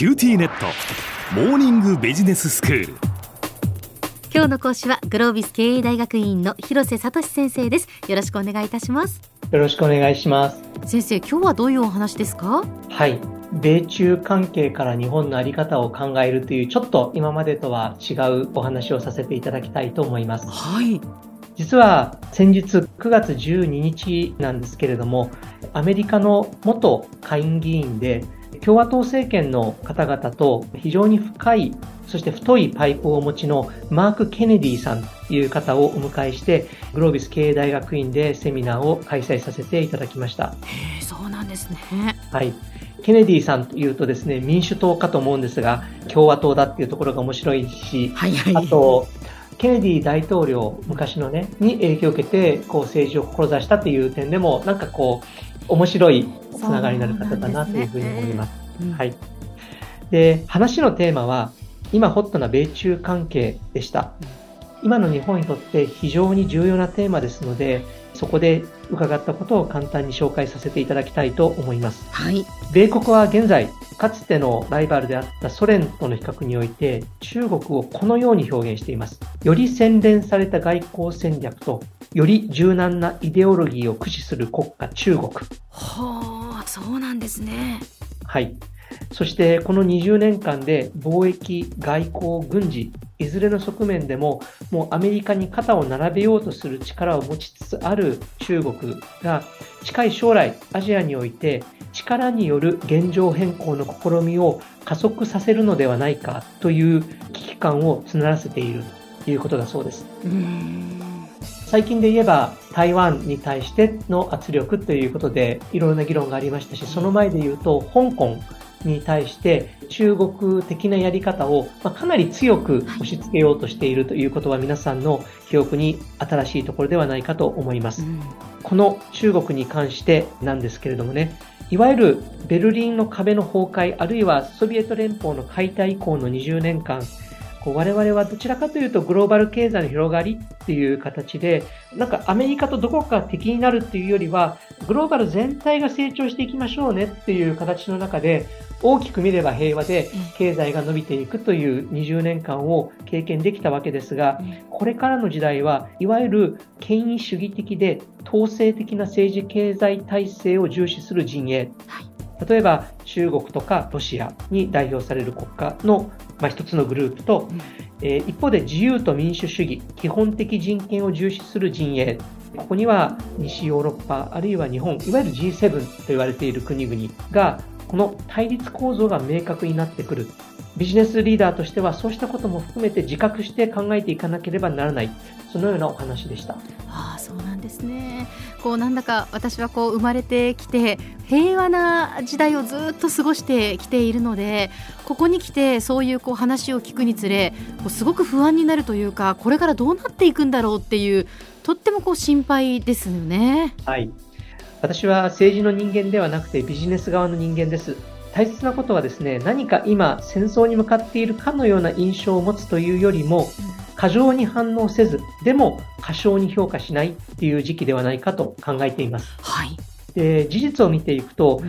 キューティーネット。モーニングビジネススクール。今日の講師はグロービス経営大学院の広瀬聡先生です。よろしくお願いいたします。よろしくお願いします。先生今日はどういうお話ですか？はい。米中関係から日本の在り方を考えるというちょっと今までとは違うお話をさせていただきたいと思います。はい。実は先日9月12日なんですけれどもアメリカの元下院議員で共和党政権の方々と非常に深い、そして太いパイプをお持ちのマーク・ケネディさんという方をお迎えして、グロービス経営大学院でセミナーを開催させていただきました。へそうなんですね。はい。ケネディさんというとですね、民主党かと思うんですが、共和党だっていうところが面白いし、はいはい、あと、ケネディ大統領、昔のね、に影響を受けて、こう政治を志したという点でも、なんかこう、面白いつながりになる方だなというふうに思います。すね、はい。で、話のテーマは、今ホットな米中関係でした。今の日本にとって非常に重要なテーマですので、そこで伺ったことを簡単に紹介させていただきたいと思います。はい。米国は現在、かつてのライバルであったソ連との比較において、中国をこのように表現しています。より洗練された外交戦略と、より柔軟なイデオロギーを駆使する国家中国。はあ、そうなんですね。はい。そしてこの20年間で貿易、外交、軍事、いずれの側面でももうアメリカに肩を並べようとする力を持ちつつある中国が近い将来アジアにおいて力による現状変更の試みを加速させるのではないかという危機感を募らせているということだそうです。最近で言えば台湾に対しての圧力ということでいろいろな議論がありましたし、その前で言うと香港に対して中国的なやり方を、まかなり強く押し付けようとしているということは皆さんの記憶に新しいところではないかと思います。うん、この中国に関してなんですけれどもね、いわゆるベルリンの壁の崩壊、あるいはソビエト連邦の解体以降の20年間、こう我々はどちらかというとグローバル経済の広がりっていう形で、なんかアメリカとどこか敵になるっていうよりは、グローバル全体が成長していきましょうねっていう形の中で、大きく見れば平和で経済が伸びていくという20年間を経験できたわけですが、これからの時代はいわゆる権威主義的で統制的な政治経済体制を重視する陣営。例えば中国とかロシアに代表される国家の、まあ、一つのグループと、えー、一方で自由と民主主義、基本的人権を重視する陣営。ここには西ヨーロッパ、あるいは日本、いわゆる G7 と言われている国々がこの対立構造が明確になってくる。ビジネスリーダーとしてはそうしたことも含めて自覚して考えていかなければならない。そのようなお話でした。ああ、そうなんですね。こうなんだか私はこう生まれてきて平和な時代をずっと過ごしてきているのでここに来てそういうこう話を聞くにつれこうすごく不安になるというかこれからどうなっていくんだろうっていうとってもこう心配ですよね。はい私は政治の人間ではなくてビジネス側の人間です。大切なことはですね、何か今戦争に向かっているかのような印象を持つというよりも、過剰に反応せず、でも過小に評価しないっていう時期ではないかと考えています。はい。で、事実を見ていくと、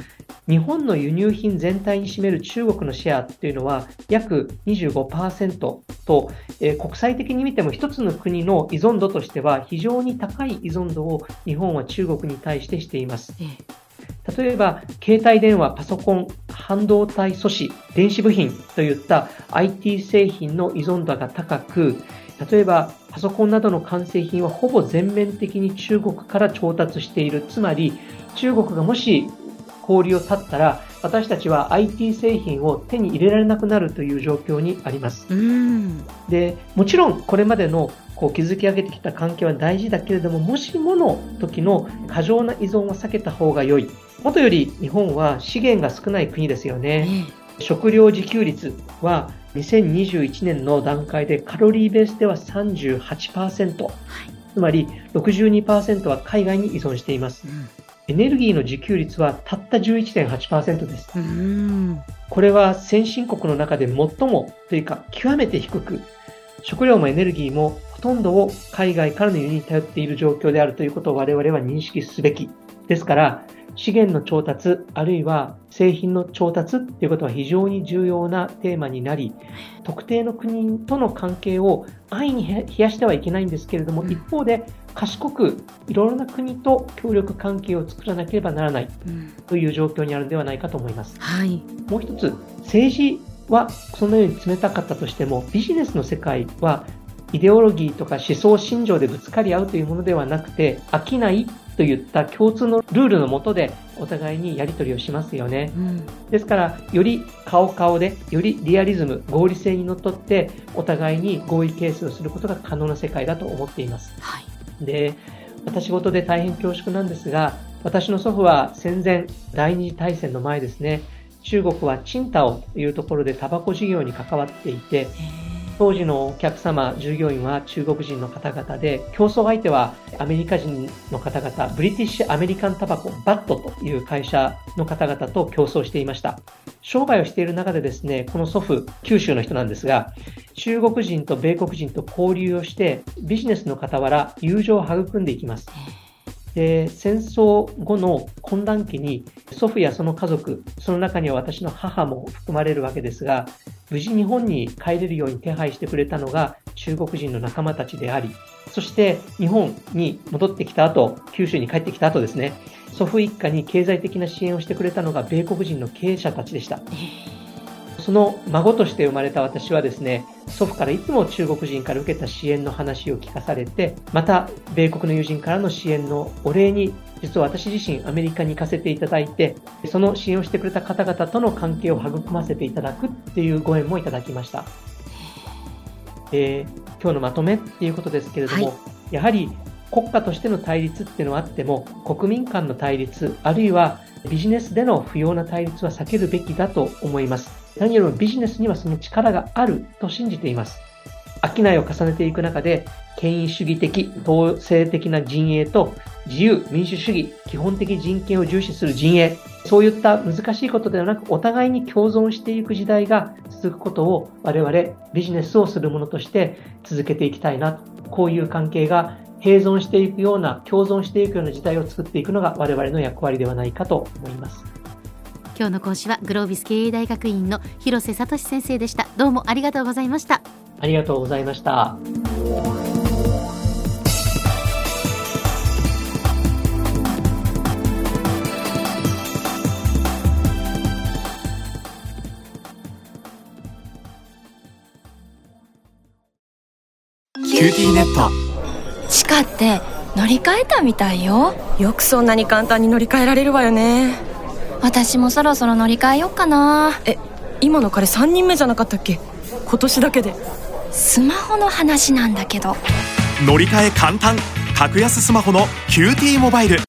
日本の輸入品全体に占める中国のシェアっていうのは約25%と、えー、国際的に見ても一つの国の依存度としては非常に高い依存度を日本は中国に対してしています。例えば、携帯電話、パソコン、半導体素子、電子部品といった IT 製品の依存度が高く、例えばパソコンなどの完成品はほぼ全面的に中国から調達している。つまり、中国がもし氷を断ったら、私たちは IT 製品を手に入れられなくなるという状況にあります。で、もちろんこれまでのこう築き上げてきた関係は大事だけれども、もしもの時の過剰な依存は避けた方が良い。もとより日本は資源が少ない国ですよね。食料自給率は2021年の段階でカロリーベースでは38%、はい、つまり62%は海外に依存しています。うんエネルギーの自給率はたった11.8%です。これは先進国の中で最もというか極めて低く、食料もエネルギーもほとんどを海外からの輸入に頼っている状況であるということを我々は認識すべき。ですから、資源の調達、あるいは製品の調達っていうことは非常に重要なテーマになり、特定の国との関係を安易に冷やしてはいけないんですけれども、一方で賢くいろいろな国と協力関係を作らなければならないという状況にあるのではないかと思います。はい、もう一つ、政治はそのように冷たかったとしても、ビジネスの世界はイデオロギーとか思想信条でぶつかり合うというものではなくて、飽きないといった共通のルールのもとでお互いにやり取りをしますよね。うん、ですから、より顔顔で、よりリアリズム、合理性にのっとって、お互いに合意形成をすることが可能な世界だと思っています。はい、で、私事で大変恐縮なんですが、私の祖父は戦前、第二次大戦の前ですね、中国はチンタオというところでタバコ事業に関わっていて、当時のお客様、従業員は中国人の方々で、競争相手はアメリカ人の方々、ブリティッシュアメリカンタバコ、バットという会社の方々と競争していました。商売をしている中でですね、この祖父、九州の人なんですが、中国人と米国人と交流をして、ビジネスの傍ら友情を育んでいきます。で戦争後の混乱期に祖父やその家族、その中には私の母も含まれるわけですが、無事日本に帰れるように手配してくれたのが中国人の仲間たちであり、そして日本に戻ってきた後、九州に帰ってきた後ですね、祖父一家に経済的な支援をしてくれたのが米国人の経営者たちでした。その孫として生まれた私はですね、祖父からいつも中国人から受けた支援の話を聞かされて、また米国の友人からの支援のお礼に、実は私自身アメリカに行かせていただいて、その支援をしてくれた方々との関係を育ませていただくっていうご縁もいただきました。え今日のまとめっていうことですけれども、はい、やはり国家としての対立っていうのはあっても、国民間の対立、あるいはビジネスでの不要な対立は避けるべきだと思います。何よりもビジネスにはその力があると信じています。商いを重ねていく中で、権威主義的、統制的な陣営と自由、民主主義、基本的人権を重視する陣営、そういった難しいことではなく、お互いに共存していく時代が続くことを我々ビジネスをするものとして続けていきたいな、こういう関係が併存していくような、共存していくような時代を作っていくのが我々の役割ではないかと思います。今日の講師はグロービス経営大学院の広瀬聡先生でした。どうもありがとうございました。ありがとうございました。キューティーネット地下って乗り換えたみたいよよくそんなに簡単に乗り換えられるわよね私もそろそろ乗り換えよっかな。え今の彼3人目じゃなかったっけ？今年だけで。スマホの話なんだけど。乗り換え簡単。格安スマホの QT モバイル